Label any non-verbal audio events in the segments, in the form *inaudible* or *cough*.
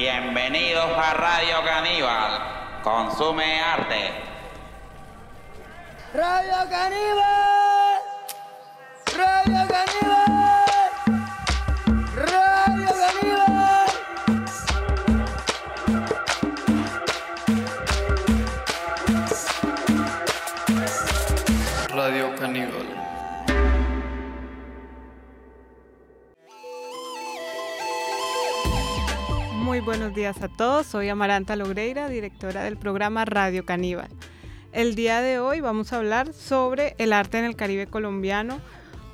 Bienvenidos a Radio Caníbal. Consume arte. Radio Caníbal. Radio Caníbal. Días a todos, soy Amaranta Logreira, directora del programa Radio Caníbal. El día de hoy vamos a hablar sobre el arte en el Caribe colombiano,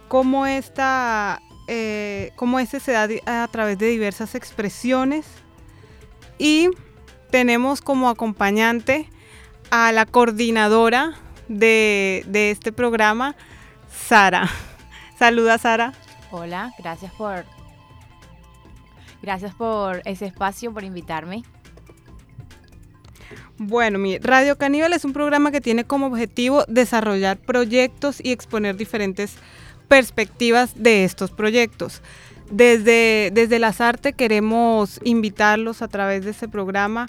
cómo, esta, eh, cómo este se da a través de diversas expresiones y tenemos como acompañante a la coordinadora de, de este programa, Sara. Saluda Sara. Hola, gracias por gracias por ese espacio, por invitarme. Bueno, mi Radio Caníbal es un programa que tiene como objetivo desarrollar proyectos y exponer diferentes perspectivas de estos proyectos. Desde, desde las artes queremos invitarlos a través de este programa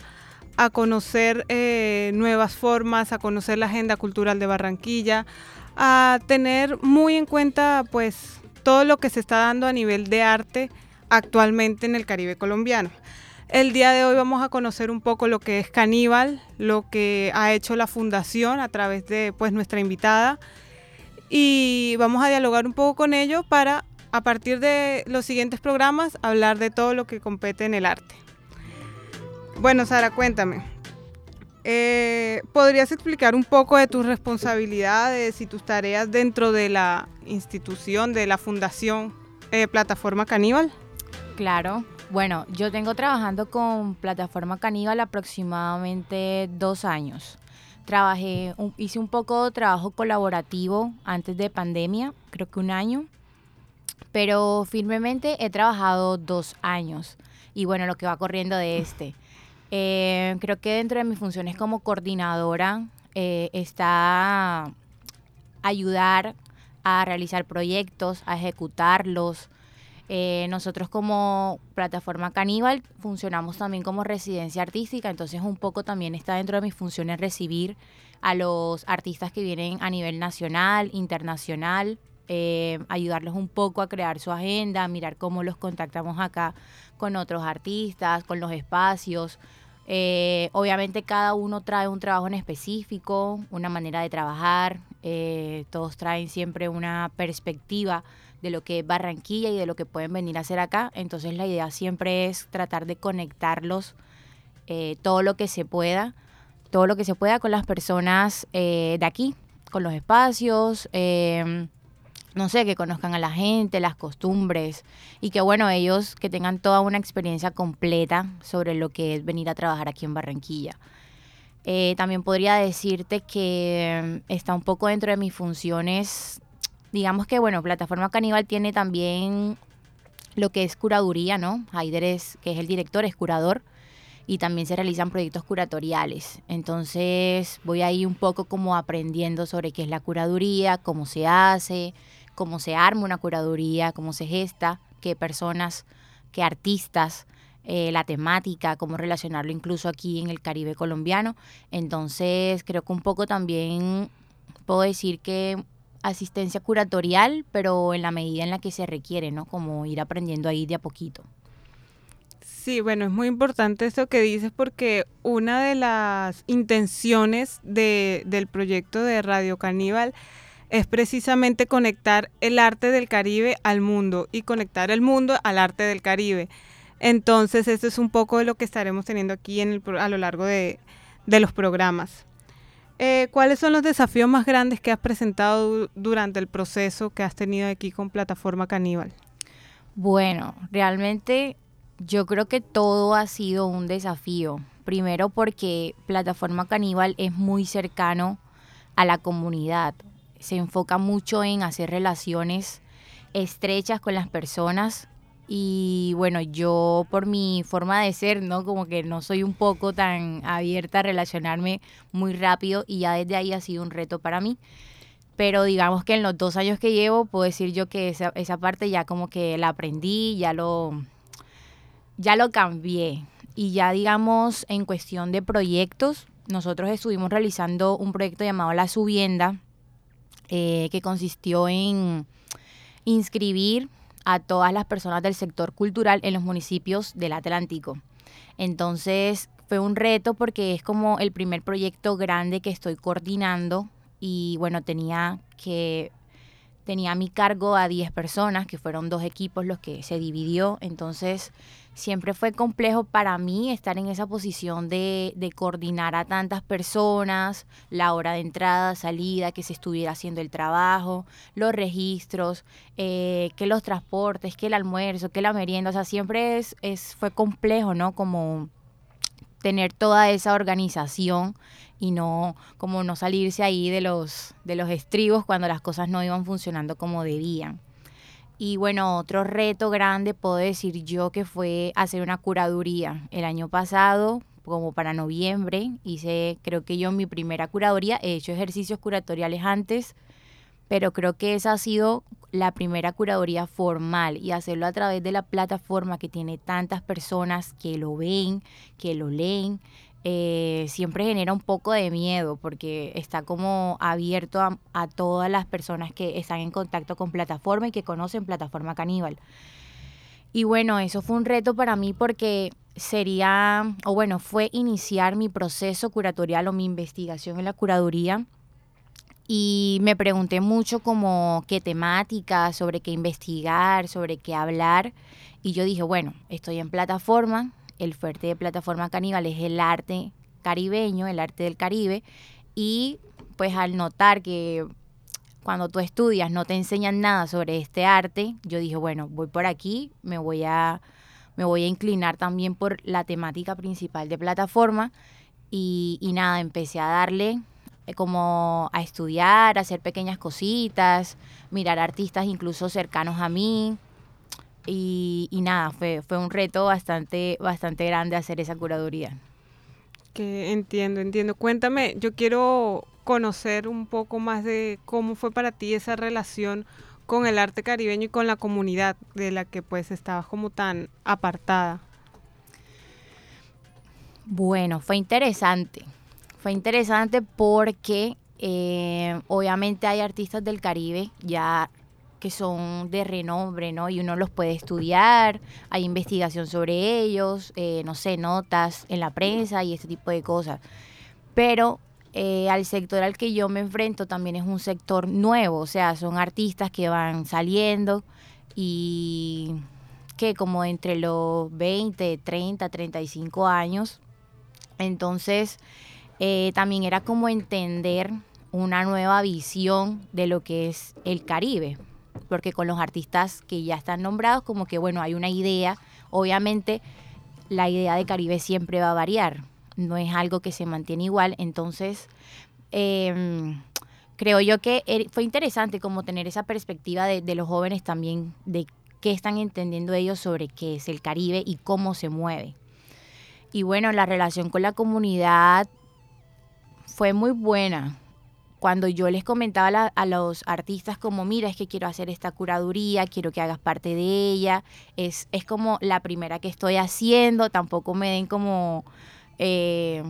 a conocer eh, nuevas formas, a conocer la agenda cultural de Barranquilla, a tener muy en cuenta pues todo lo que se está dando a nivel de arte actualmente en el Caribe colombiano. El día de hoy vamos a conocer un poco lo que es Caníbal, lo que ha hecho la fundación a través de pues nuestra invitada y vamos a dialogar un poco con ello para a partir de los siguientes programas hablar de todo lo que compete en el arte. Bueno, Sara, cuéntame. Eh, ¿Podrías explicar un poco de tus responsabilidades y tus tareas dentro de la institución, de la fundación eh, Plataforma Caníbal? Claro. Bueno, yo tengo trabajando con Plataforma Caníbal aproximadamente dos años. Trabajé, un- hice un poco de trabajo colaborativo antes de pandemia, creo que un año, pero firmemente he trabajado dos años y bueno, lo que va corriendo de este. *laughs* Eh, creo que dentro de mis funciones como coordinadora eh, está ayudar a realizar proyectos, a ejecutarlos. Eh, nosotros como plataforma Caníbal funcionamos también como residencia artística, entonces un poco también está dentro de mis funciones recibir a los artistas que vienen a nivel nacional, internacional, eh, ayudarlos un poco a crear su agenda, mirar cómo los contactamos acá con otros artistas, con los espacios. Eh, obviamente cada uno trae un trabajo en específico, una manera de trabajar, eh, todos traen siempre una perspectiva de lo que es Barranquilla y de lo que pueden venir a hacer acá. Entonces la idea siempre es tratar de conectarlos eh, todo lo que se pueda, todo lo que se pueda con las personas de aquí, con los espacios, no sé, que conozcan a la gente, las costumbres y que bueno, ellos que tengan toda una experiencia completa sobre lo que es venir a trabajar aquí en Barranquilla. Eh, también podría decirte que mm, está un poco dentro de mis funciones, digamos que bueno, Plataforma Caníbal tiene también lo que es curaduría, ¿no? Haider es, que es el director, es curador y también se realizan proyectos curatoriales. Entonces voy ahí un poco como aprendiendo sobre qué es la curaduría, cómo se hace, cómo se arma una curaduría, cómo se gesta, qué personas, qué artistas, eh, la temática, cómo relacionarlo incluso aquí en el Caribe colombiano. Entonces creo que un poco también puedo decir que asistencia curatorial, pero en la medida en la que se requiere, ¿no? Como ir aprendiendo ahí de a poquito. Sí, bueno, es muy importante esto que dices porque una de las intenciones de- del proyecto de Radio Caníbal es precisamente conectar el arte del Caribe al mundo y conectar el mundo al arte del Caribe. Entonces, esto es un poco de lo que estaremos teniendo aquí a lo largo de, los programas. Eh, ¿Cuáles son los desafíos más grandes que has presentado du- durante el proceso que has tenido aquí con Plataforma Caníbal? Bueno, realmente yo creo que todo ha sido un desafío. Primero porque Plataforma Caníbal es muy cercano a la comunidad. Se enfoca mucho en hacer relaciones estrechas con las personas. Y bueno, yo por mi forma de ser, ¿no? Como que no soy un poco tan abierta a relacionarme muy rápido y ya desde ahí ha sido un reto para mí. Pero digamos que en los dos años que llevo, puedo decir yo que esa, esa parte ya como que la aprendí, ya lo, ya lo cambié. y ya digamos en cuestión de proyectos, nosotros estuvimos realizando un proyecto llamado La Subienda, eh, que consistió en inscribir a todas las personas del sector cultural en los municipios del Atlántico. Entonces fue un reto porque es como el primer proyecto grande que estoy coordinando y bueno, tenía que tenía a mi cargo a 10 personas, que fueron dos equipos los que se dividió, entonces siempre fue complejo para mí estar en esa posición de, de, coordinar a tantas personas, la hora de entrada, salida, que se estuviera haciendo el trabajo, los registros, eh, que los transportes, que el almuerzo, que la merienda, o sea, siempre es, es, fue complejo, ¿no? Como tener toda esa organización y no como no salirse ahí de los de los estribos cuando las cosas no iban funcionando como debían. Y bueno, otro reto grande puedo decir yo que fue hacer una curaduría. El año pasado, como para noviembre, hice creo que yo mi primera curaduría, he hecho ejercicios curatoriales antes, pero creo que esa ha sido la primera curaduría formal y hacerlo a través de la plataforma que tiene tantas personas que lo ven, que lo leen, eh, siempre genera un poco de miedo porque está como abierto a, a, todas las personas que están en contacto con plataforma y que conocen plataforma caníbal. Y bueno, eso fue un reto para mí porque sería, o bueno, fue iniciar mi proceso curatorial o mi investigación en la curaduría. Y me pregunté mucho como qué temática, sobre qué investigar, sobre qué hablar. Y yo dije, bueno, estoy en plataforma, el fuerte de Plataforma Caníbal es el arte caribeño, el arte del Caribe, y pues al notar que cuando tú estudias no te enseñan nada sobre este arte, yo dije, bueno, voy por aquí, me voy a, me voy a inclinar también por la temática principal de plataforma y, y nada, empecé a darle eh, como a estudiar, a hacer pequeñas cositas, mirar artistas incluso cercanos a mí, y, y, nada, fue, fue un reto bastante, bastante grande hacer esa curaduría. Que entiendo, entiendo. Cuéntame, yo quiero conocer un poco más de cómo fue para ti esa relación con el arte caribeño y con la comunidad de la que pues estabas como tan apartada. Bueno, fue interesante. Fue interesante porque eh, obviamente hay artistas del Caribe ya que son de renombre, ¿no? Y uno los puede estudiar, hay investigación sobre ellos, eh, no sé, notas en la prensa y este tipo de cosas. Pero eh, al sector al que yo me enfrento también es un sector nuevo, o sea, son artistas que van saliendo y que como entre los 20, 30, 35 años. Entonces, eh, también era como entender una nueva visión de lo que es el Caribe, porque con los artistas que ya están nombrados, como que bueno, hay una idea, obviamente la idea de Caribe siempre va a variar, no es algo que se mantiene igual, entonces eh, creo yo que er, fue interesante como tener esa perspectiva de, de los jóvenes también, de qué están entendiendo ellos sobre qué es el Caribe y cómo se mueve. Y bueno, la relación con la comunidad fue muy buena cuando yo les comentaba la, a los artistas como, mira, es que quiero hacer esta curaduría, quiero que hagas parte de ella, es, es como la primera que estoy haciendo, tampoco me den como, eh,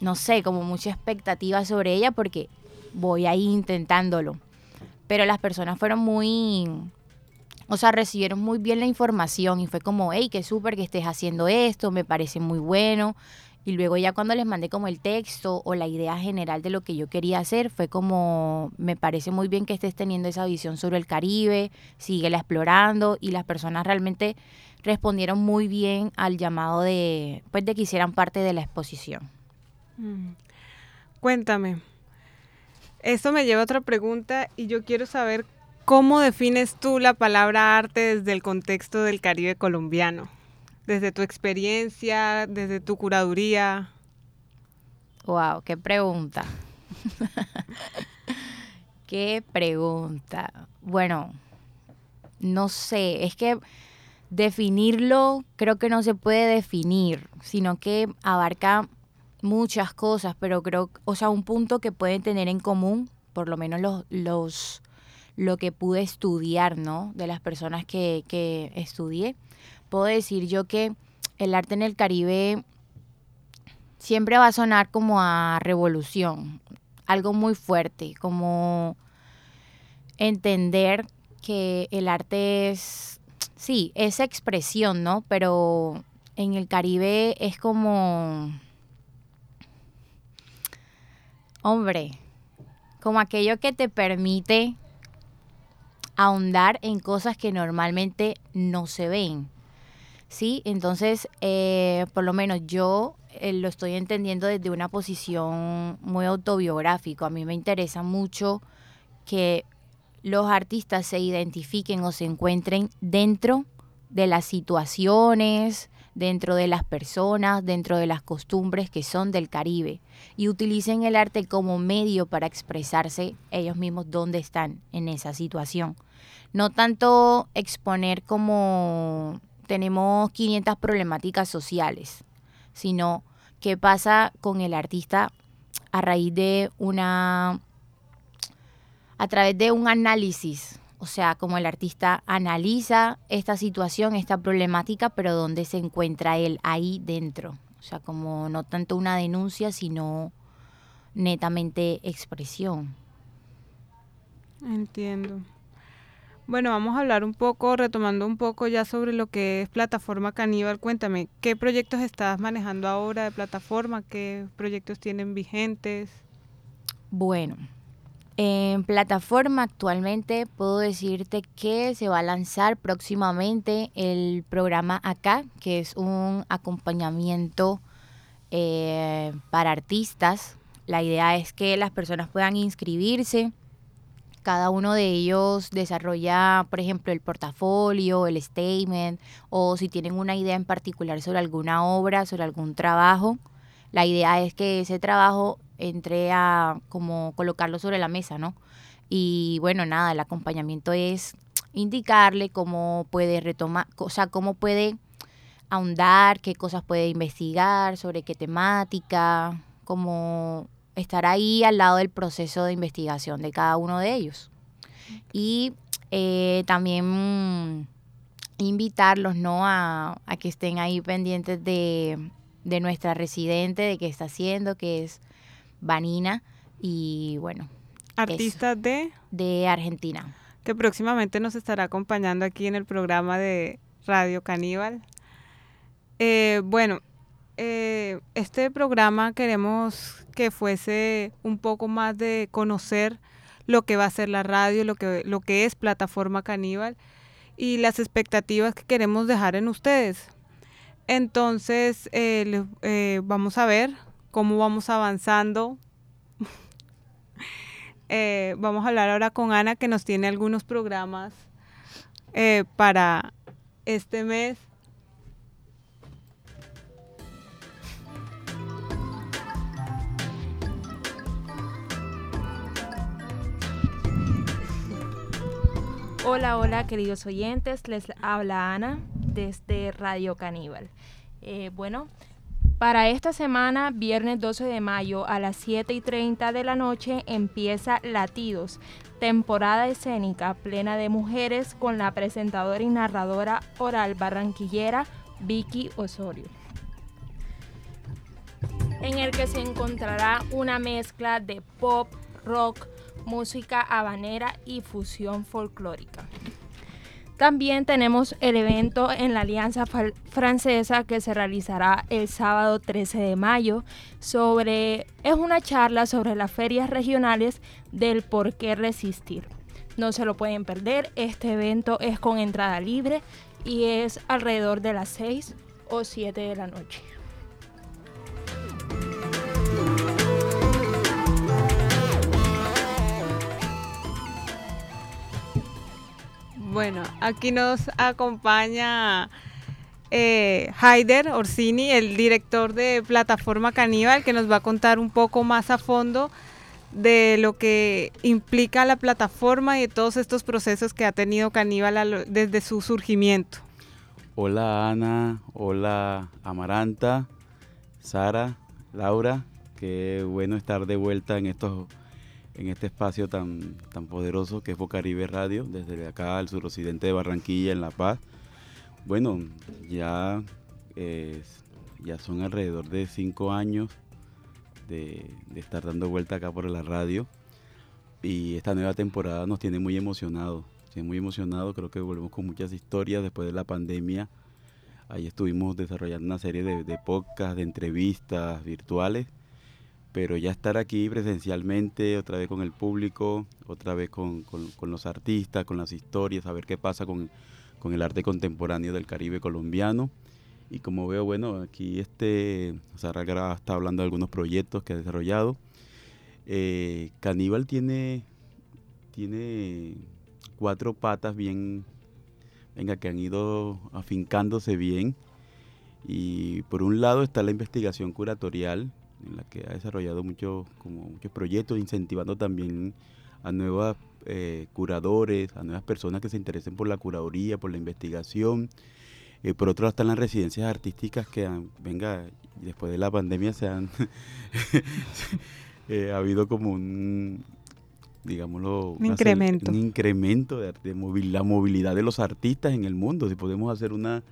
no sé, como mucha expectativa sobre ella porque voy ahí intentándolo. Pero las personas fueron muy, o sea, recibieron muy bien la información y fue como, hey, qué súper que estés haciendo esto, me parece muy bueno. Y luego ya cuando les mandé como el texto o la idea general de lo que yo quería hacer, fue como, me parece muy bien que estés teniendo esa visión sobre el Caribe, síguela explorando y las personas realmente respondieron muy bien al llamado de, pues, de que hicieran parte de la exposición. Mm. Cuéntame, esto me lleva a otra pregunta y yo quiero saber cómo defines tú la palabra arte desde el contexto del Caribe colombiano desde tu experiencia, desde tu curaduría? Wow, qué pregunta. *laughs* qué pregunta. Bueno, no sé, es que definirlo creo que no se puede definir, sino que abarca muchas cosas, pero creo, o sea, un punto que pueden tener en común, por lo menos los, los lo que pude estudiar, ¿no? De las personas que, que estudié, puedo decir yo que el arte en el Caribe siempre va a sonar como a revolución, algo muy fuerte, como entender que el arte es, sí, es expresión, ¿no? Pero en el Caribe es como, hombre, como aquello que te permite ahondar en cosas que normalmente no se ven. ¿Sí? Entonces, eh, por lo menos yo eh, lo estoy entendiendo desde una posición muy autobiográfica. A mí me interesa mucho que los artistas se identifiquen o se encuentren dentro de las situaciones, dentro de las personas, dentro de las costumbres que son del Caribe y utilicen el arte como medio para expresarse ellos mismos dónde están en esa situación. No tanto exponer como tenemos 500 problemáticas sociales, sino qué pasa con el artista a raíz de una a través de un análisis, o sea, como el artista analiza esta situación, esta problemática, pero dónde se encuentra él ahí dentro. O sea, como no tanto una denuncia, sino netamente expresión. Entiendo. Bueno, vamos a hablar un poco, retomando un poco ya sobre lo que es plataforma caníbal. Cuéntame, ¿qué proyectos estás manejando ahora de plataforma? ¿Qué proyectos tienen vigentes? Bueno, en plataforma actualmente puedo decirte que se va a lanzar próximamente el programa Acá, que es un acompañamiento eh, para artistas. La idea es que las personas puedan inscribirse. Cada uno de ellos desarrolla, por ejemplo, el portafolio, el statement, o si tienen una idea en particular sobre alguna obra, sobre algún trabajo. La idea es que ese trabajo entré a como colocarlo sobre la mesa, ¿no? Y bueno, nada, el acompañamiento es indicarle cómo puede retomar, o sea, cómo puede ahondar, qué cosas puede investigar, sobre qué temática, cómo estar ahí al lado del proceso de investigación de cada uno de ellos. Y eh, también invitarlos, ¿no? A, a, que estén ahí pendientes de, de nuestra residente, de qué está haciendo, que es Vanina y bueno. Artista de... De Argentina. Que próximamente nos estará acompañando aquí en el programa de Radio Caníbal. Eh, bueno, eh, este programa queremos que fuese un poco más de conocer lo que va a ser la radio, lo que, lo que es plataforma caníbal y las expectativas que queremos dejar en ustedes. Entonces, eh, eh, vamos a ver cómo vamos avanzando. *laughs* eh, vamos a hablar ahora con Ana que nos tiene algunos programas para este mes. Hola, hola queridos oyentes, les habla Ana desde Radio Caníbal. Eh, bueno, para esta semana, viernes 12 de mayo a las 7 y 30 de la noche, empieza Latidos, temporada escénica plena de mujeres con la presentadora y narradora oral barranquillera Vicky Osorio. En el que se encontrará una mezcla de pop, rock, música habanera y fusión folclórica. También tenemos el evento en la Alianza Francesa que se realizará el sábado 13 de mayo sobre es una charla sobre las ferias regionales del por qué resistir. No se lo pueden perder, este evento es con entrada libre y es alrededor de las 6 o 7 de la noche. Bueno, aquí nos acompaña eh, Haider Orsini, el director de Plataforma Caníbal, que nos va a contar un poco más a fondo de lo que implica la plataforma y de todos estos procesos que ha tenido Caníbal desde su surgimiento. Hola Ana, hola Amaranta, Sara, Laura, qué bueno estar de vuelta en estos en este espacio tan, tan poderoso que es Bocaribe Radio, desde acá al suroccidente de Barranquilla, en La Paz. Bueno, ya ya son alrededor de cinco años de, de estar dando vuelta acá por la radio. Y esta nueva temporada nos tiene muy emocionados. Tiene muy emocionado, creo que volvemos con muchas historias después de la pandemia. Ahí estuvimos desarrollando una serie de, de podcasts, de entrevistas virtuales, pero ya estar aquí presencialmente, otra vez con el público, otra vez con, con- los artistas, con las historias, a ver qué pasa con, con el arte contemporáneo del Caribe colombiano. Y como veo, bueno, aquí este Sara Gra está hablando de algunos proyectos que ha desarrollado. Eh, Caníbal tiene, tiene cuatro patas bien, venga, que han ido afincándose bien. Y por un lado está la investigación curatorial, en la que ha desarrollado muchos, como muchos proyectos, incentivando también a nuevos curadores, a nuevas personas que se interesen por la curaduría, por la investigación. Eh, por otro lado están las residencias artísticas que, han- venga, después de la pandemia se han... *laughs* eh, ha habido como un, digámoslo... Un incremento. Un incremento de, de movil- la movilidad de los artistas en el mundo. Si podemos hacer una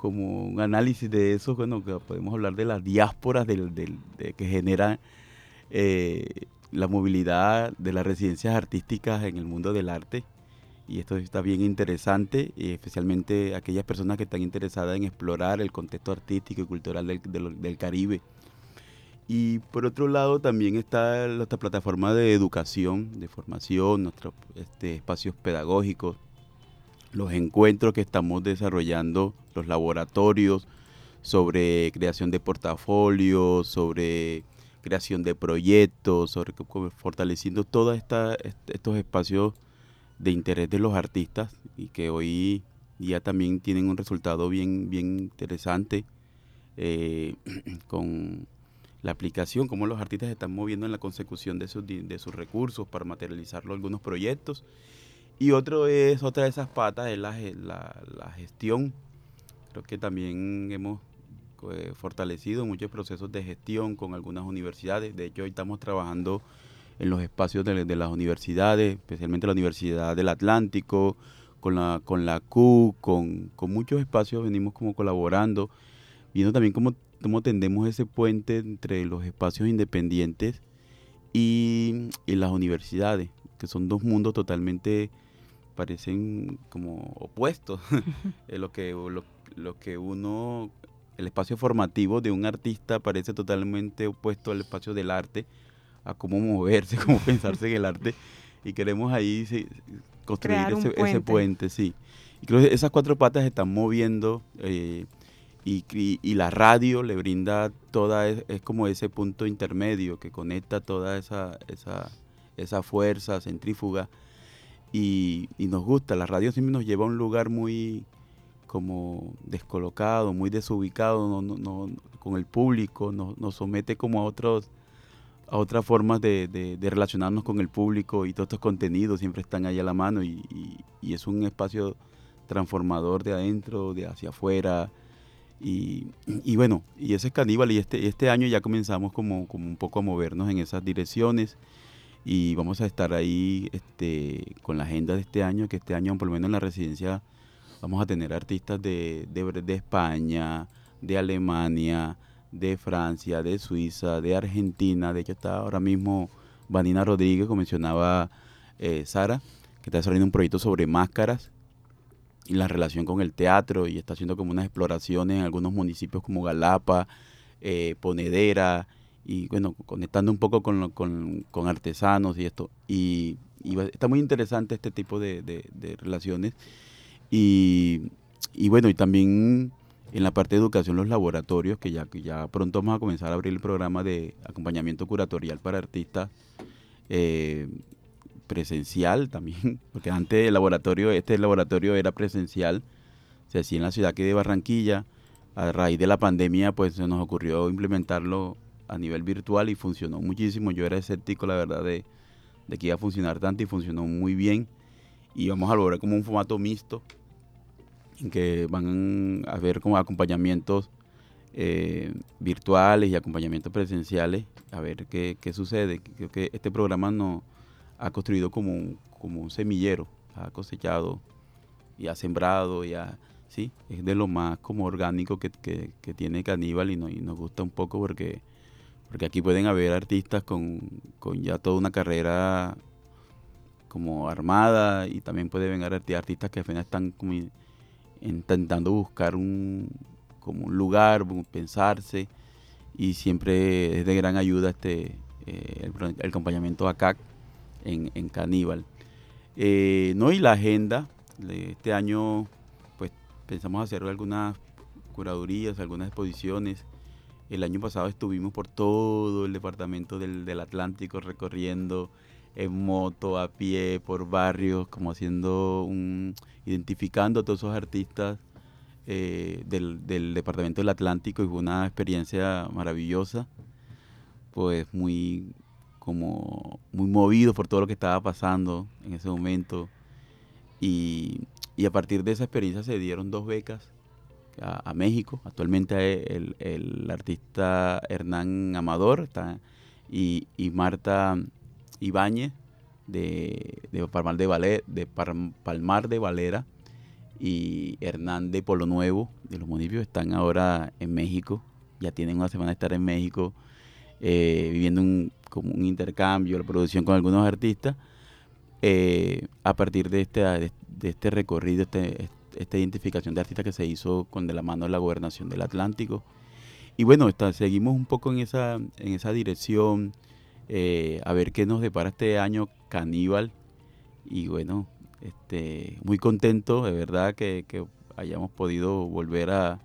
como un análisis de eso, bueno, que podemos hablar de las diásporas del, del- de que genera eh, la movilidad de las residencias artísticas en el mundo del arte. Y esto está bien interesante, y especialmente aquellas personas que están interesadas en explorar el contexto artístico y cultural del, del- del Caribe. Y por otro lado también está nuestra plataforma de educación, de formación, nuestros este, espacios pedagógicos, los encuentros que estamos desarrollando, los laboratorios sobre creación de portafolios, sobre creación de proyectos, sobre fortaleciendo todos estos espacios de interés de los artistas y que hoy ya también tienen un resultado bien, bien interesante eh, *clears throat* con la aplicación, cómo los artistas se están moviendo en la consecución de sus, de sus recursos para materializarlo algunos proyectos. Y otro es, otra de esas patas es la, la, la gestión. Creo que también hemos eh, fortalecido muchos procesos de gestión con algunas universidades. De hecho, hoy estamos trabajando en los espacios de, de las universidades, especialmente la Universidad del Atlántico, con la, con la Q, con, con muchos espacios venimos como colaborando, viendo también cómo, cómo tendemos ese puente entre los espacios independientes y, y las universidades, que son dos mundos totalmente, parecen como opuestos. *laughs* Eh, lo, que, lo, lo que uno, el espacio formativo de un artista parece totalmente opuesto al espacio del arte, a cómo moverse, *laughs* cómo pensarse en el arte. Y queremos ahí construir ese, puente. puente, sí. Y creo que esas cuatro patas se están moviendo eh, y, y- y la radio le brinda toda, es, es como ese punto intermedio que conecta toda esa, esa, esa fuerza centrífuga y, y nos gusta. La radio siempre nos lleva a un lugar muy como descolocado, muy desubicado no, no- no- con el público, nos, somete como a otros a otras formas de, de- relacionarnos con el público y todos estos contenidos siempre están ahí a la mano y, y- y es un espacio transformador de adentro, de hacia afuera. Y, y bueno, y ese es Caníbal y este, este año ya comenzamos como, como un poco a movernos en esas direcciones y vamos a estar ahí este, con la agenda de este año, que este año por lo menos en la residencia vamos a tener artistas de, de, España, de Alemania, de Francia, de Suiza, de Argentina. De hecho está ahora mismo Vanina Rodríguez, como mencionaba eh, Sara, que está desarrollando un proyecto sobre máscaras y la relación con el teatro y está haciendo como unas exploraciones en algunos municipios como Galapa, eh, Ponedera y bueno, conectando un poco con, con, artesanos y esto. Y, está muy interesante este tipo de, relaciones. Y, y bueno, y también en la parte de educación, los laboratorios, que ya, ya pronto vamos a comenzar a abrir el programa de acompañamiento curatorial para artistas eh, presencial también, *laughs* porque antes el laboratorio, este laboratorio era presencial, se hacía en la ciudad que de Barranquilla, a raíz de la pandemia pues se nos ocurrió implementarlo a nivel virtual y funcionó muchísimo, yo era escéptico la verdad de, que iba a funcionar tanto y funcionó muy bien y vamos a lograr como un formato mixto en que van a haber como acompañamientos eh, virtuales y acompañamientos presenciales a ver qué, qué sucede. Creo que este programa no ha construido como un, como un semillero, ha cosechado y ha sembrado y ha, ¿sí? Es de lo más como orgánico que, que- tiene Caníbal y nos gusta un poco porque, porque aquí pueden haber artistas con, con ya toda una carrera como armada y también puede venir arti- artistas que apenas están intentando buscar un, como un lugar, pensarse y siempre es de gran ayuda este eh, el, acompañamiento ACAC en, en Caníbal. Eh, no, y la agenda este año, pues pensamos hacer algunas curadurías, algunas exposiciones. El año pasado estuvimos por todo el departamento del, del Atlántico recorriendo en moto, a pie, por barrios, como haciendo un, identificando a todos esos artistas eh, del, del departamento del Atlántico y fue una experiencia maravillosa, pues muy como muy movido por todo lo que estaba pasando en ese momento. Y, y a partir de esa experiencia se dieron dos becas a, México. Actualmente el, el artista Hernán Amador está, y, y Marta Ibáñez de, de Palmar de, de Palmar de Valera y Hernán de Polo Nuevo de los municipios están ahora en México. Ya tienen una semana de estar en México eh, viviendo un, como un intercambio, la producción con algunos artistas. eh, a partir de este, este recorrido, este, esta identificación de artistas que se hizo con de la mano de la gobernación del Atlántico. Y bueno, seguimos un poco en esa, en esa dirección, eh, a ver qué nos depara este año Caníbal. Y bueno, este, muy contento, de verdad, que, hayamos podido volver a,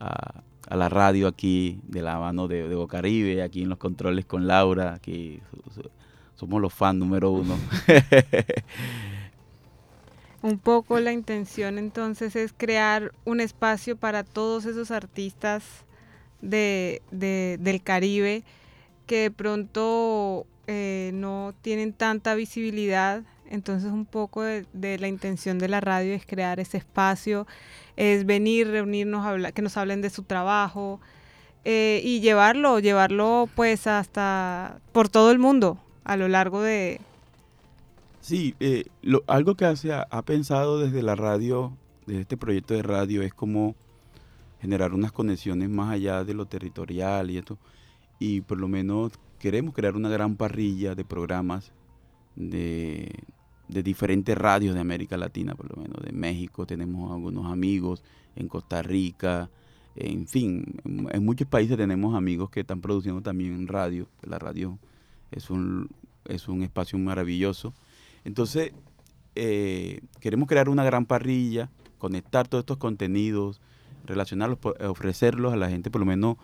a, la radio aquí de la mano de, de Bocaribe, aquí en los controles con Laura, aquí so- so- somos los fans número uno. *laughs* Un poco la intención entonces es crear un espacio para todos esos artistas de, de- del Caribe que de pronto eh, no tienen tanta visibilidad. Entonces un poco de, la intención de la radio es crear ese espacio, es venir, reunirnos, habla- que nos hablen de su trabajo eh, y llevarlo, llevarlo pues hasta por todo el mundo a lo largo de, Sí, eh, lo- algo que hace, ha, pensado desde la radio, desde este proyecto de radio, es como generar unas conexiones más allá de lo territorial y esto. Y por lo menos queremos crear una gran parrilla de programas de, diferentes radios de América Latina, por lo menos de México, tenemos algunos amigos, en Costa Rica, en fin, en, en muchos países tenemos amigos que están produciendo también radio. La radio es un, es un espacio maravilloso. Entonces, eh, queremos crear una gran parrilla, conectar todos estos contenidos, relacionarlos, ofrecerlos a la gente, por lo menos,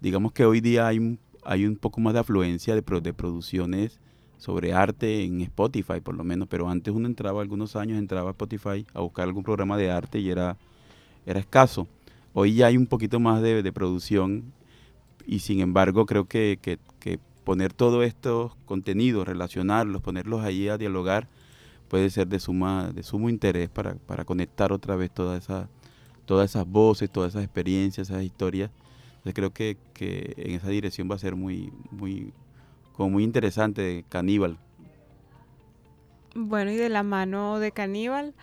digamos que hoy día hay un, hay un poco más de afluencia de, de producciones sobre arte en Spotify, por lo menos, pero antes uno entraba, algunos años entraba a Spotify a buscar algún programa de arte y era, era escaso. Hoy ya hay un poquito más de, de producción y sin embargo creo que- que poner todos estos contenidos, relacionarlos, ponerlos ahí a dialogar, puede ser de suma de sumo interés para, para conectar otra vez todas esas todas esas voces, todas esas experiencias, esas historias. Entonces creo que, que en esa dirección va a ser muy muy como muy interesante Caníbal. Bueno, y de la mano de Caníbal,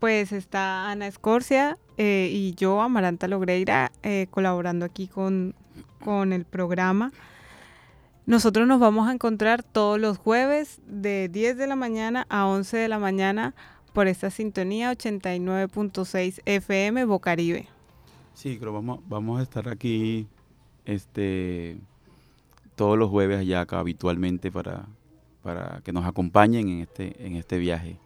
pues está Ana Escorcia eh, y yo, Amaranta Logreira, eh, colaborando aquí con, con el programa. Nosotros nos vamos a encontrar todos los jueves de 10 de la mañana a 11 de la mañana por esta sintonía 89.6 FM Bocaribe. Sí, creo vamos vamos a estar aquí este todos los jueves allá acá habitualmente para para que nos acompañen en este en este viaje.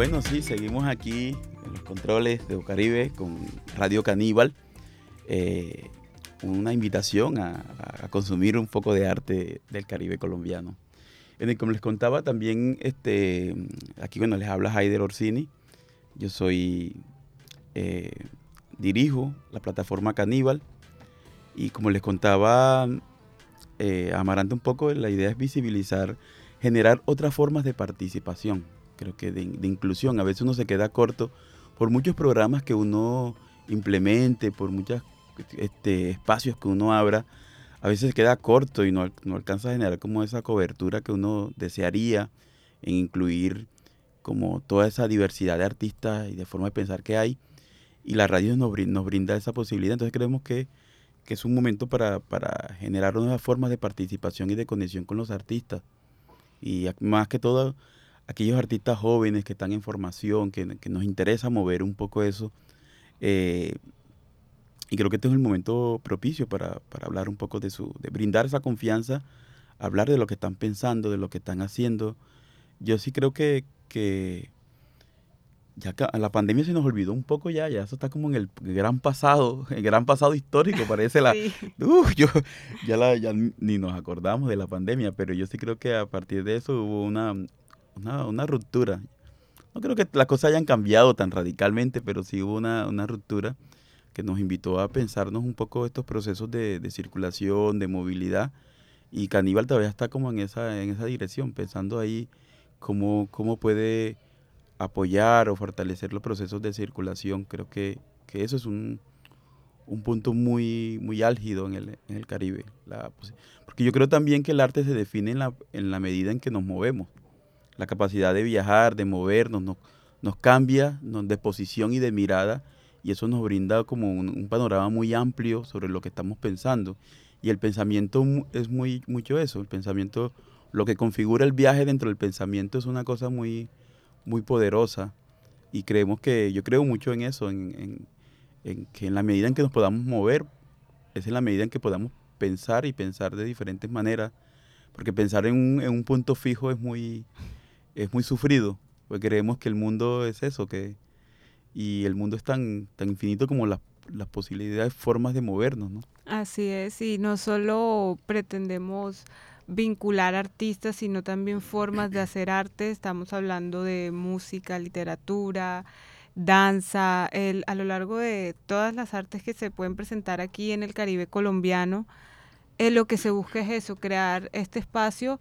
Bueno, sí, seguimos aquí en los controles de Ocaribe con Radio Caníbal. Eh, una invitación a, consumir un poco de arte del Caribe colombiano. En como les contaba también, este, aquí bueno, les habla Haider Orsini. Yo soy, eh, dirijo la plataforma Caníbal y como les contaba eh, Amarante un poco, la idea es visibilizar, generar otras formas de participación, creo que de, inclusión. A veces uno se queda corto por muchos programas que uno implemente, por muchos este, espacios que uno abra, a veces queda corto y no, no, alcanza a generar como esa cobertura que uno desearía en incluir como toda esa diversidad de artistas y de forma de pensar que hay. Y la radio nos brinda, nos brinda esa posibilidad. Entonces creemos que, que es un momento para, para, generar nuevas formas de participación y de conexión con los artistas. Y más que todo, aquellos artistas jóvenes que están en formación, que, que nos interesa mover un poco eso. Eh, y creo que este es el momento propicio para, para, hablar un poco de su, de brindar esa confianza, hablar de lo que están pensando, de lo que están haciendo. Yo sí creo que, que ya la pandemia se nos olvidó un poco ya, ya eso está como en el gran pasado, *laughs* el gran pasado histórico, parece la... Sí. Uh, yo, ya, la, ya ni nos acordamos de la pandemia, pero yo sí creo que a partir de eso hubo una, una, ruptura. No creo que las cosas hayan cambiado tan radicalmente, pero sí hubo una, una ruptura que nos invitó a pensarnos un poco estos procesos de, de, circulación, de movilidad, y Caníbal todavía está como en esa, en esa dirección, pensando ahí cómo, cómo puede apoyar o fortalecer los procesos de circulación. Creo que, que eso es un, un, punto muy, muy álgido en el, en el Caribe. Porque yo creo también que el arte se define en la, en la medida en que nos movemos. La capacidad de viajar, de movernos, nos, nos cambia nos, de posición y de mirada y eso nos brinda como un, un, panorama muy amplio sobre lo que estamos pensando. Y el pensamiento es muy mucho eso, el pensamiento, lo que configura el viaje dentro del pensamiento es una cosa muy, muy poderosa y creemos que, yo creo mucho en eso, en, en, en que en la medida en que nos podamos mover, es en la medida en que podamos pensar y pensar de diferentes maneras, porque pensar en un, en un punto fijo es muy, es muy sufrido, porque creemos que el mundo es eso, que y el mundo es tan, tan infinito como las, las posibilidades, formas de movernos, ¿no? Así es, y no solo pretendemos vincular artistas, sino también formas de hacer arte. Estamos hablando de música, literatura, danza, el, a lo largo de todas las artes que se pueden presentar aquí en el Caribe colombiano. Eh, lo que se busca es eso, crear este espacio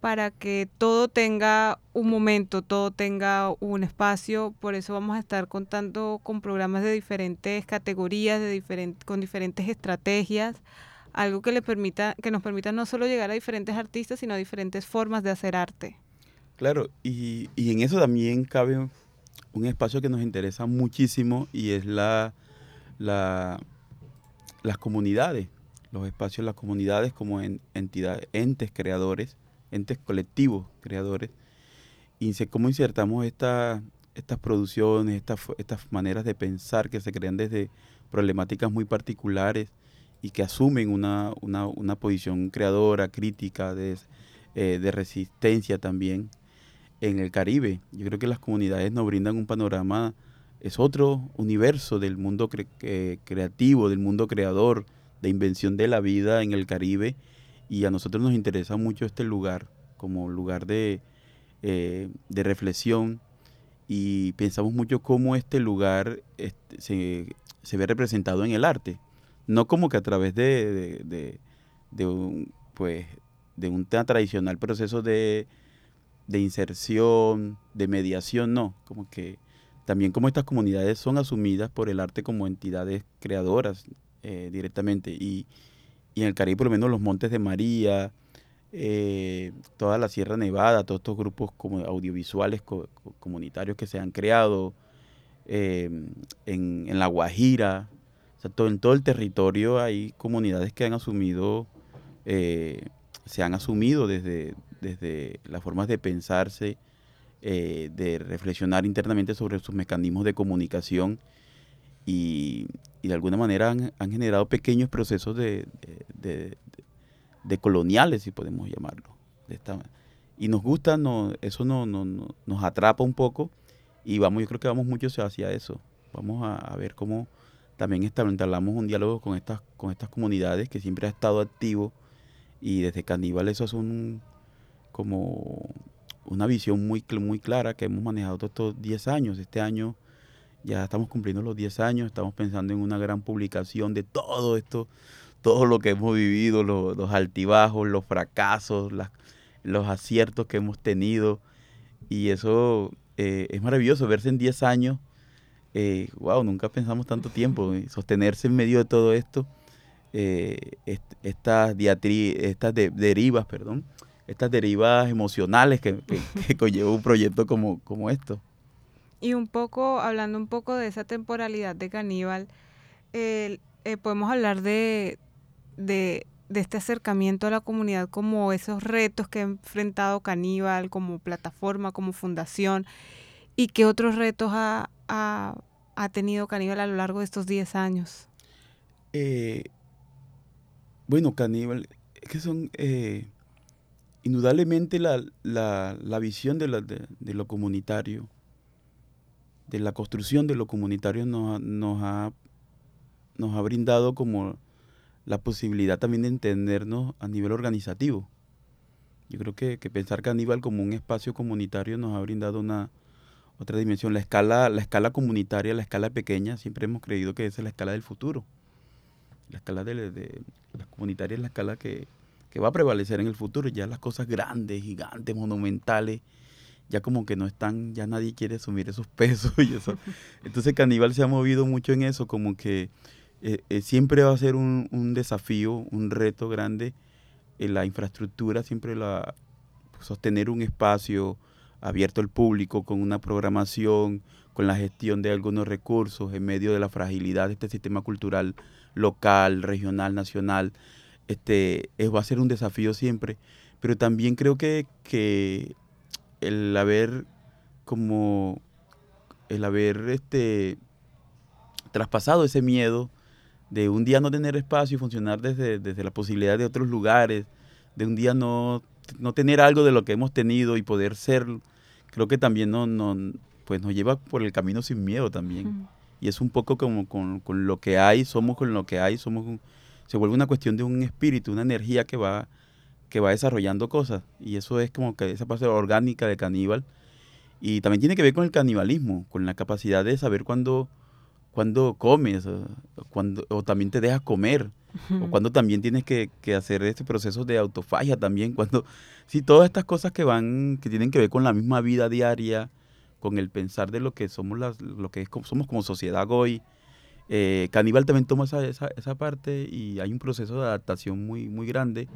para que todo tenga un momento, todo tenga un espacio. Por eso vamos a estar contando con programas de diferentes categorías, de diferentes, con diferentes estrategias, algo que le permita, que nos permita no solo llegar a diferentes artistas, sino a diferentes formas de hacer arte. Claro, y, y en eso también cabe un espacio que nos interesa muchísimo y es la, la las comunidades, los espacios, las comunidades como en, entidades, entes creadores entes colectivos, creadores, y cómo insertamos esta, estas producciones, estas, estas maneras de pensar que se crean desde problemáticas muy particulares y que asumen una, una, una posición creadora, crítica, de, eh, de resistencia también en el Caribe. Yo creo que las comunidades nos brindan un panorama, es otro universo del mundo cre eh, creativo, del mundo creador, de invención de la vida en el Caribe y a nosotros nos interesa mucho este lugar como lugar de, eh, de reflexión y pensamos mucho cómo este lugar este, se, se, ve representado en el arte, no como que a través de, de, un, pues, de un tradicional proceso de, de inserción, de mediación, no, como que también como estas comunidades son asumidas por el arte como entidades creadoras eh, directamente y, y en el Caribe por lo menos los Montes de María, eh, toda la Sierra Nevada, todos estos grupos como audiovisuales co comunitarios que se han creado eh, en, en, La Guajira, o sea, todo, en todo el territorio hay comunidades que han asumido, eh, se han asumido desde, desde las formas de pensarse, eh, de reflexionar internamente sobre sus mecanismos de comunicación y, de alguna manera han, generado pequeños procesos de, coloniales, si podemos llamarlo. Y nos gusta, no, eso no, no, no, nos atrapa un poco y vamos, yo creo que vamos mucho hacia eso. Vamos a, a ver cómo también entablamos un diálogo con estas, con estas comunidades que siempre ha estado activo y desde Caníbal eso es un como una visión muy, muy clara que hemos manejado todos estos 10 años. Este año ya estamos cumpliendo los 10 años, estamos pensando en una gran publicación de todo esto, todo lo que hemos vivido, los, altibajos, los fracasos, los aciertos que hemos tenido. Y eso eh, es maravilloso, verse en 10 años. wow, eh, nunca pensamos tanto tiempo. sostenerse en medio de todo esto, eh, estas, estas derivas, perdón, estas derivas emocionales que, que, *laughs* conlleva un proyecto como, como esto. Y un poco, hablando un poco de esa temporalidad de Caníbal, podemos hablar de, de, este acercamiento a la comunidad como esos retos que ha enfrentado Caníbal como plataforma, como fundación, y qué otros retos ha, tenido Caníbal a lo largo de estos 10 años. Eh, bueno, Caníbal, es que son eh, indudablemente la, la, visión de, la, de, lo comunitario, de la construcción de lo comunitario nos, nos, ha, nos ha brindado como la posibilidad también de entendernos a nivel organizativo. Yo creo que, pensar Caníbal como un espacio comunitario nos ha brindado una otra dimensión. La escala, la escala comunitaria, la escala pequeña, siempre hemos creído que esa es la escala del futuro. La escala de, de la comunitaria es la escala que, va a prevalecer en el futuro. Ya las cosas grandes, gigantes, monumentales, ya como que no están, ya nadie quiere asumir esos *laughs* pesos y eso. Entonces Caníbal se ha movido mucho en eso, como que eh, eh, siempre va a ser un, un, desafío, un reto grande en la infraestructura, siempre la, sostener un espacio abierto al público con una programación, con la gestión de algunos recursos en medio de la fragilidad de este sistema cultural local, regional, nacional, este, es, va a ser un desafío siempre. Pero también creo que, que el haber como el haber este traspasado ese miedo de un día no tener espacio y funcionar desde, desde la posibilidad de otros lugares, de un día no, no tener algo de lo que hemos tenido y poder ser, creo que también no, no, pues nos lleva por el camino sin miedo también. Y es un poco como con, con, lo que hay, somos con lo que hay, somos se vuelve una cuestión de un espíritu, una energía que va, que va desarrollando cosas. Y eso es como que esa parte orgánica de caníbal. Y también tiene que ver con el canibalismo, con la capacidad de saber cuándo cuando comes, o, cuando, o también te dejas comer, o cuando también tienes que, hacer este proceso de autofagia también, *laughs* cuando, sí, todas estas cosas que van, que tienen que ver con la misma vida diaria, con el pensar de lo que somos, las, lo que somos como sociedad hoy. Eh, Caníbal también toma esa, esa, esa, parte y hay un proceso de adaptación muy, muy grande.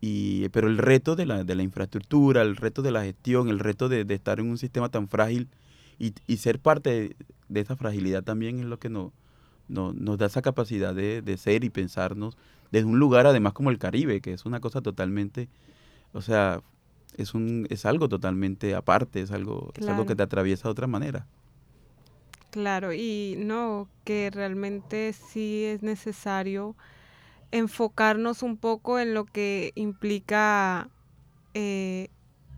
Y, pero el reto de la, de la infraestructura, el reto de la gestión, el reto de, de estar en un sistema tan frágil y, y ser parte de esa fragilidad también es lo que no, nos da esa capacidad de, ser y pensarnos desde un lugar además como el Caribe, que es una cosa totalmente, o sea, es, un, es algo totalmente aparte, es algo, es algo que te atraviesa de otra manera. Claro, y no, que realmente sí es necesario enfocarnos un poco en lo que implica eh,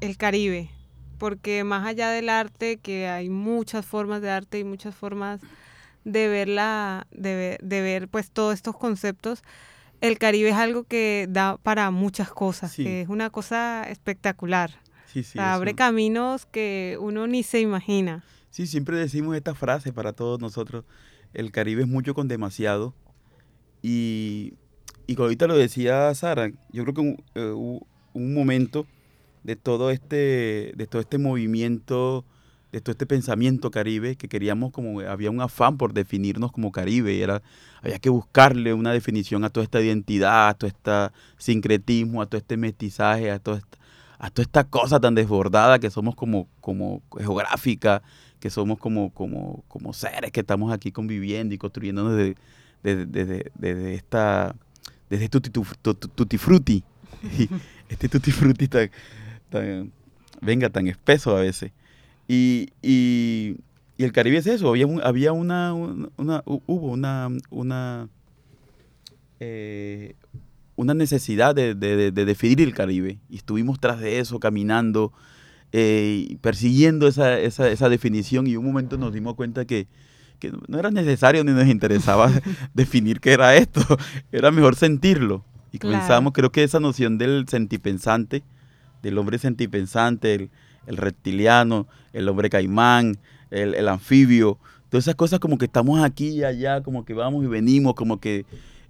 el Caribe, porque más allá del arte, que hay muchas formas de arte y muchas formas de verla, de, de ver pues todos estos conceptos, el Caribe es algo que da para muchas cosas, que es una cosa espectacular. Sí, sí, abre caminos que uno ni se imagina. Sí, siempre decimos esta frase para todos nosotros, el Caribe es mucho con demasiado. Y, y como ahorita lo decía Sara, yo creo que un, eh, un momento de todo este, de todo este movimiento, de todo este pensamiento caribe, que queríamos como, había un afán por definirnos como caribe, era, había que buscarle una definición a toda esta identidad, a todo este sincretismo, a todo este mestizaje, a toda esta, a toda esta cosa tan desbordada que somos como, como geográfica, que somos como, como, como seres que estamos aquí conviviendo y construyéndonos desde, desde, desde, esta, desde tutti, frutti, *laughs* este tutti frutti venga, tan espeso a veces. Y, y, el Caribe es eso, había, había una, una, hubo una, una, eh, una necesidad de, de, definir el Caribe. Y estuvimos tras de eso, caminando, eh, persiguiendo esa, esa, esa definición y un momento nos dimos cuenta que, que no era necesario ni nos interesaba *laughs* *laughs* definir qué era esto, *laughs* era mejor sentirlo. Y Claro. comenzamos, creo que esa noción del sentipensante, del hombre sentipensante, el, el reptiliano, el hombre caimán, el, el anfibio, todas esas cosas como que estamos aquí y allá, como que vamos y venimos, como que,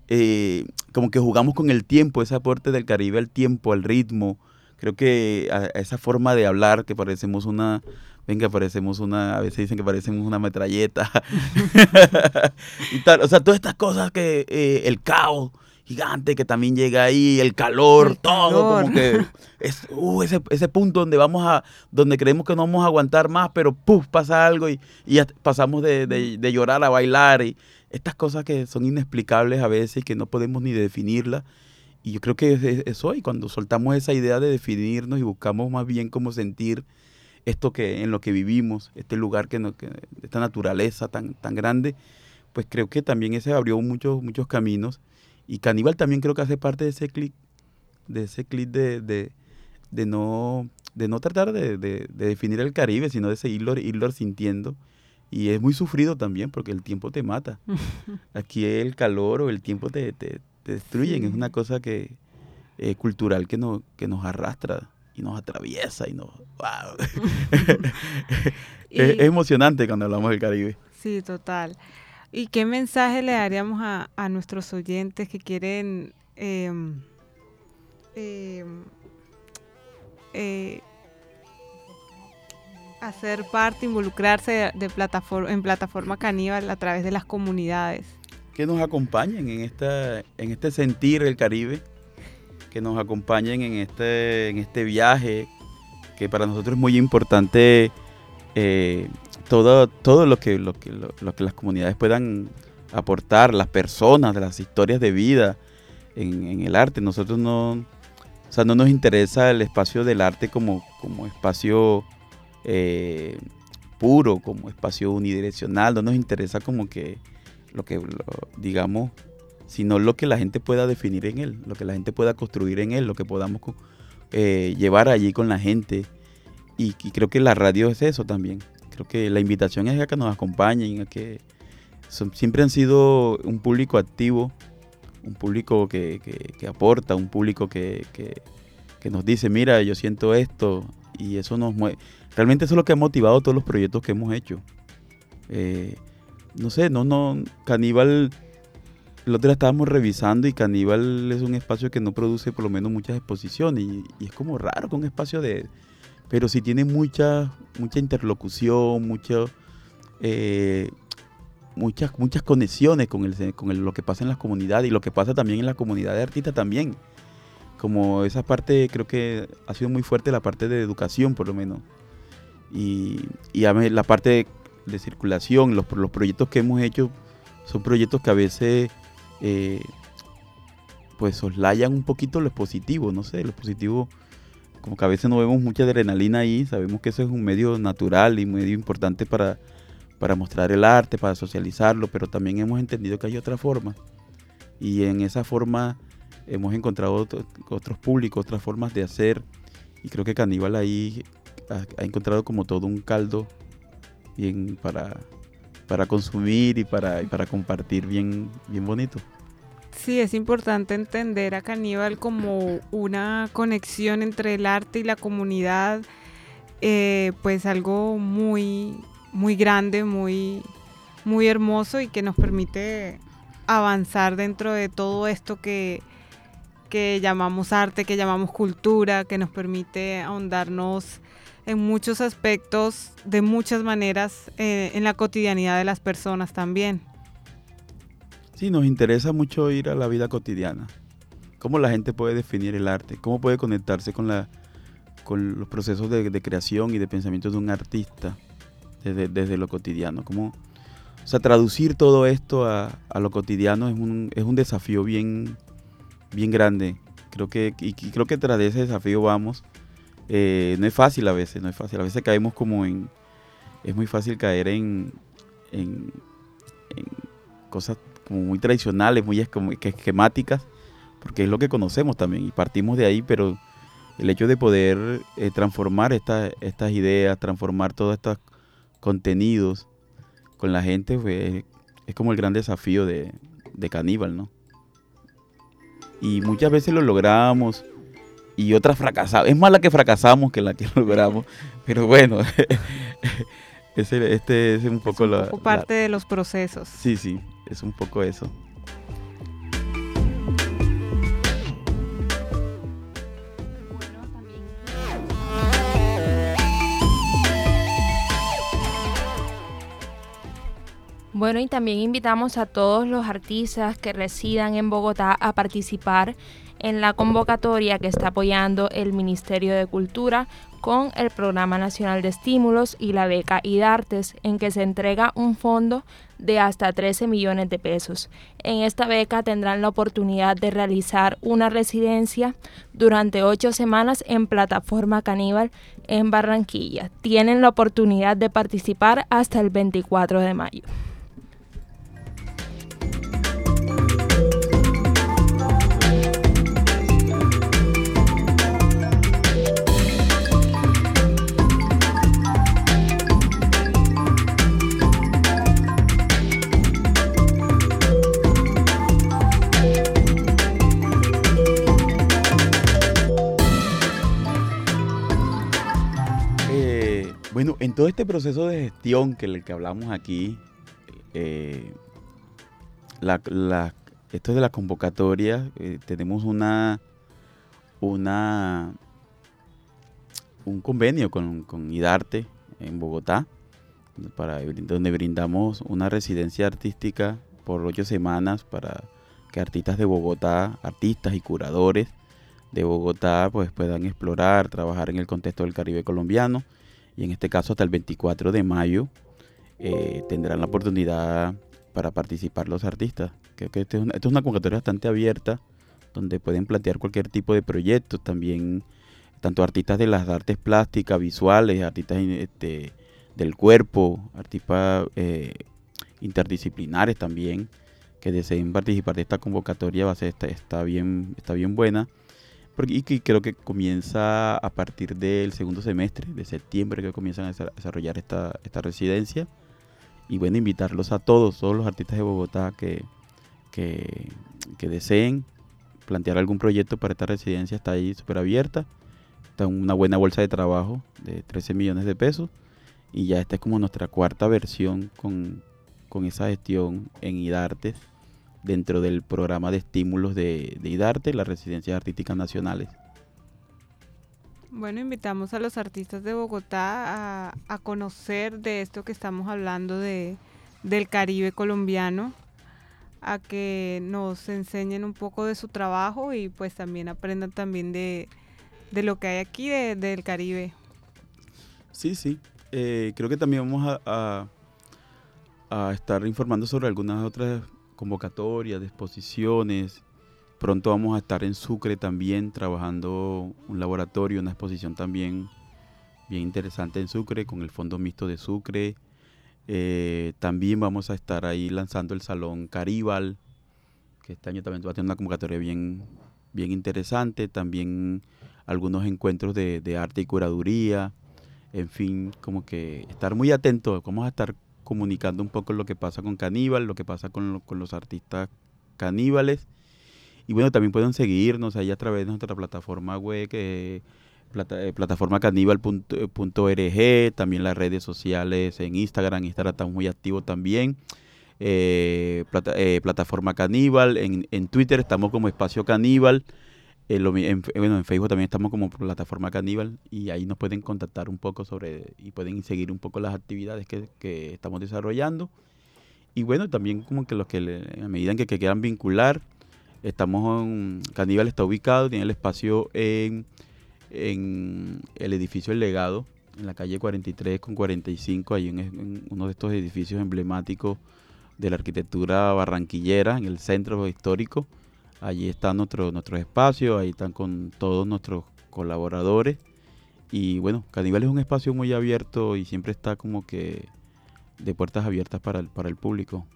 eh, como que jugamos con el tiempo, ese aporte del Caribe al tiempo, al ritmo. Creo que a, a esa forma de hablar que parecemos una, venga, parecemos una, a veces dicen que parecemos una metralleta. *laughs* *laughs* y tal, o sea, todas estas cosas que eh, el caos gigante que también llega ahí, el calor, El todo calor. como que *laughs* es uh, ese, ese punto donde vamos a, donde creemos que no vamos a aguantar más, pero ¡puf! pasa algo y, y pasamos de, de- de llorar a bailar y estas cosas que son inexplicables a veces y que no podemos ni definirlas. Y yo creo que es, es- es hoy, cuando soltamos esa idea de definirnos y buscamos más bien cómo sentir esto que en lo que vivimos, este lugar que, no- que- esta naturaleza tan, tan grande, pues creo que también ese abrió muchos, muchos caminos. Y Caníbal también creo que hace parte de ese clic, de ese clic de, de, de no, de no tratar de, de- de definir el Caribe, sino de seguirlo irlo sintiendo. Y es muy sufrido también porque el tiempo te mata. *laughs* Aquí el calor o el tiempo te, te, te destruyen. Es una cosa que eh, cultural que, no, que nos arrastra y nos atraviesa y nos... ¡Wow! *laughs* es, emocionante cuando hablamos del Caribe. Sí, total. ¿Y qué mensaje le daríamos a, a nuestros oyentes que quieren em, eh, hacer parte, involucrarse de, de plataforma, en plataforma caníbal a través de las comunidades? Que nos acompañen en esta en este sentir el Caribe, que nos acompañen en este en este viaje, que para nosotros es muy importante eh, todo todo lo que lo que lo, que las comunidades puedan aportar, las personas, las historias de vida en, en el arte. Nosotros no o sea, no nos interesa el espacio del arte como, como espacio eh, puro, como espacio unidireccional, no nos interesa como que lo que, digamos, sino lo que la gente pueda definir en él, lo que la gente pueda construir en él, lo que podamos eh, llevar allí con la gente. Y, creo que la radio es eso también. Creo que la invitación es a que nos acompañen, a que siempre han sido un público activo, un público que, aporta, un público que nos dice, mira, yo siento esto, y eso nos mueve. Realmente eso es lo que ha motivado todos los proyectos que hemos hecho. Eh, no sé, no, no, Caníbal, el otro día estábamos revisando y Caníbal es un espacio que no produce por lo menos muchas exposiciones y, y es como raro que un espacio de, pero sí tiene mucha, mucha interlocución, mucho, eh, muchas, muchas conexiones con, el, con el- lo que pasa en las comunidades y lo que pasa también en la comunidad de artistas también. Como esa parte creo que ha sido muy fuerte la parte de educación por lo menos. Y, y la parte de, circulación, los, los proyectos que hemos hecho son proyectos que a veces eh, pues soslayan un poquito lo positivo, no sé, lo positivo como que a veces no vemos mucha adrenalina ahí, sabemos que eso es un medio natural y un medio importante para, para mostrar el arte, para socializarlo, pero también hemos entendido que hay otra forma. Y en esa forma hemos encontrado otro- otros públicos, otras formas de hacer. Y creo que Caníbal ahí ha, ha encontrado como todo un caldo bien para, para consumir y para, para compartir bien, bien bonito. Sí, es importante entender a Caníbal como una conexión entre el arte y la comunidad, eh, pues algo muy, muy grande, muy, muy hermoso y que nos permite avanzar dentro de todo esto que, que llamamos arte, que llamamos cultura, que nos permite ahondarnos en muchos aspectos, de muchas maneras, eh, en la cotidianidad de las personas también. Sí, nos interesa mucho ir a la vida cotidiana. Cómo la gente puede definir el arte, cómo puede conectarse con, la, con los procesos de, de creación y de pensamiento de un artista desde, desde lo cotidiano. Cómo, o sea, traducir todo esto a, a lo cotidiano es un, es un desafío bien, bien grande. Creo que, y, creo que tras ese desafío vamos. Eh, no es fácil a veces, no es fácil. A veces caemos como en... Es muy fácil caer en, en, cosas como muy tradicionales, muy esquem- que esquemáticas, porque es lo que conocemos también y partimos de ahí, pero el hecho de poder eh, transformar esta- estas ideas, transformar todos estos contenidos con la gente, pues, es como el gran desafío de, de Caníbal, ¿no? Y muchas veces lo logramos y otras fracasamos. Es más la que fracasamos que la que *laughs* logramos, pero bueno, *laughs* ese, este es un poco es un la... poco la- parte de los procesos. Sí, sí, es un poco eso. Bueno, y también invitamos a todos los artistas que residan en Bogotá a participar en la convocatoria que está apoyando el Ministerio de Cultura con el Programa Nacional de Estímulos y la beca IDARTES, en que se entrega un fondo de hasta 13 millones de pesos. En esta beca tendrán la oportunidad de realizar una residencia durante ocho semanas en Plataforma Caníbal en Barranquilla. Tienen la oportunidad de participar hasta el 24 de mayo. Todo este proceso de gestión que el que hablamos aquí, eh, la, esto de la convocatoria, eh, tenemos una, un convenio con, con IDARTE en Bogotá, para, donde brindamos una residencia artística por ocho semanas para que artistas de Bogotá, artistas y curadores de Bogotá, pues puedan explorar, trabajar en el contexto del Caribe colombiano y en este caso hasta el 24 de mayo eh, tendrán la oportunidad para participar los artistas. Creo que esto es, esto es una convocatoria bastante abierta donde pueden plantear cualquier tipo de proyectos, también tanto artistas de las artes plásticas, visuales, artistas este, del cuerpo, artistas eh, interdisciplinares también que deseen participar de esta convocatoria va a ser está, está bien está bien buena y que creo que comienza a partir del segundo semestre de septiembre que comienzan a desa- desarrollar esta, esta residencia. Y bueno invitarlos a todos todos los artistas de Bogotá que, que, deseen plantear algún proyecto para esta residencia está ahí súper abierta. Está una buena bolsa de trabajo de 13 millones de pesos. Y ya esta es como nuestra cuarta versión con, con esa gestión en IDARTES dentro del programa de estímulos de, de IDARTE, las residencias artísticas nacionales. Bueno, invitamos a los artistas de Bogotá a, a conocer de esto que estamos hablando de, del Caribe colombiano, a que nos enseñen un poco de su trabajo y pues también aprendan también de, de lo que hay aquí de- del Caribe. Sí, sí. Eh, creo que también vamos a, a- a estar informando sobre algunas otras convocatorias, de exposiciones. Pronto vamos a estar en Sucre también trabajando un laboratorio, una exposición también bien interesante en Sucre con el Fondo Mixto de Sucre. Eh, también vamos a estar ahí lanzando el Salón Caribal, que este año también va a tener una convocatoria bien, bien interesante. También algunos encuentros de, de arte y curaduría. En fin, como que estar muy atentos. Vamos a estar comunicando un poco lo que pasa con Caníbal, lo que pasa con, lo- con los artistas caníbales. Y bueno, también pueden seguirnos ahí a través de nuestra plataforma web, que plata, eh, plataformacaníbal.org, también las redes sociales en Instagram, Instagram está muy activo también. Eh, eh, plataforma Caníbal, en, en Twitter estamos como Espacio Caníbal. Mi- en bueno, en Facebook también estamos como plataforma caníbal y ahí nos pueden contactar un poco sobre y pueden seguir un poco las actividades que, que estamos desarrollando. Y bueno, también como que los que le- a medida en que, que quieran vincular, estamos en, Caníbal está ubicado, tiene el espacio en, en el edificio El Legado, en la calle 43 con 45, ahí en, en uno de estos edificios emblemáticos de la arquitectura barranquillera, en el centro histórico. Allí está nuestro, nuestro espacio, ahí están con todos nuestros colaboradores. Y bueno, Caníbal es un espacio muy abierto y siempre está como que de puertas abiertas para el, para el público.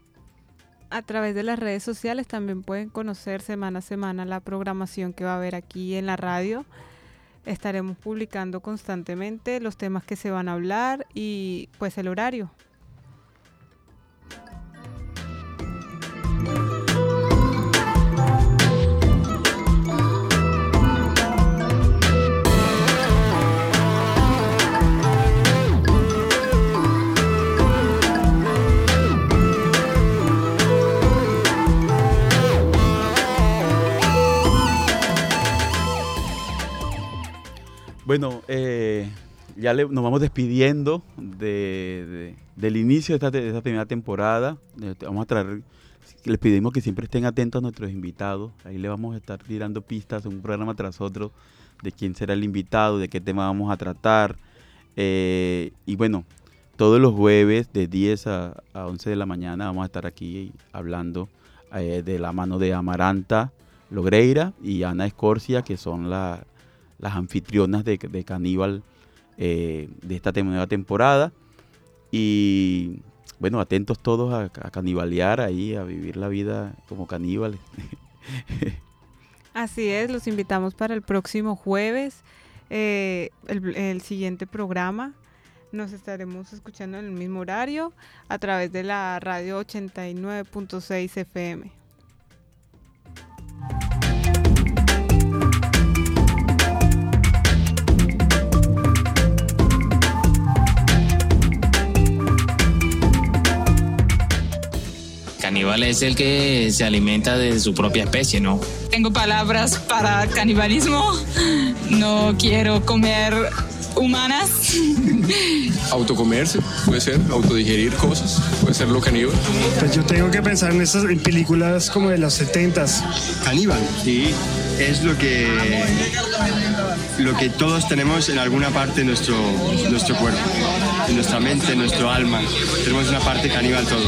A través de las redes sociales también pueden conocer semana a semana la programación que va a haber aquí en la radio. Estaremos publicando constantemente los temas que se van a hablar y pues el horario. Bueno, eh, ya le- nos vamos despidiendo de- de- del inicio de esta, de esta primera temporada. Eh, Vamos a traer, les pedimos que siempre estén atentos a nuestros invitados. Ahí le vamos a estar tirando pistas un programa tras otro de quién será el invitado, de qué tema vamos a tratar. Eh, y bueno, todos los jueves de 10 a, a 11 de la mañana vamos a estar aquí hablando eh, de la mano de Amaranta Logreira y Ana Escorcia, que son la- las anfitrionas de, de Caníbal eh, de esta nueva temporada. Y bueno, atentos todos a, a canibalear ahí, a vivir la vida como caníbales. *laughs* Así es, los invitamos para el próximo jueves, eh, el, el siguiente programa. Nos estaremos escuchando en el mismo horario a través de la radio 89.6 FM. Caníbal es el que se alimenta de su propia especie, ¿no? Tengo palabras para canibalismo. No quiero comer humanas. autocomerse, puede ser, autodigerir cosas, puede ser lo caníbal. Pues yo tengo que pensar en esas en películas como de los 70s. Caníbal, sí, es lo que lo que todos tenemos en alguna parte de nuestro, nuestro cuerpo, en nuestra mente, en nuestro alma. Tenemos una parte caníbal todos.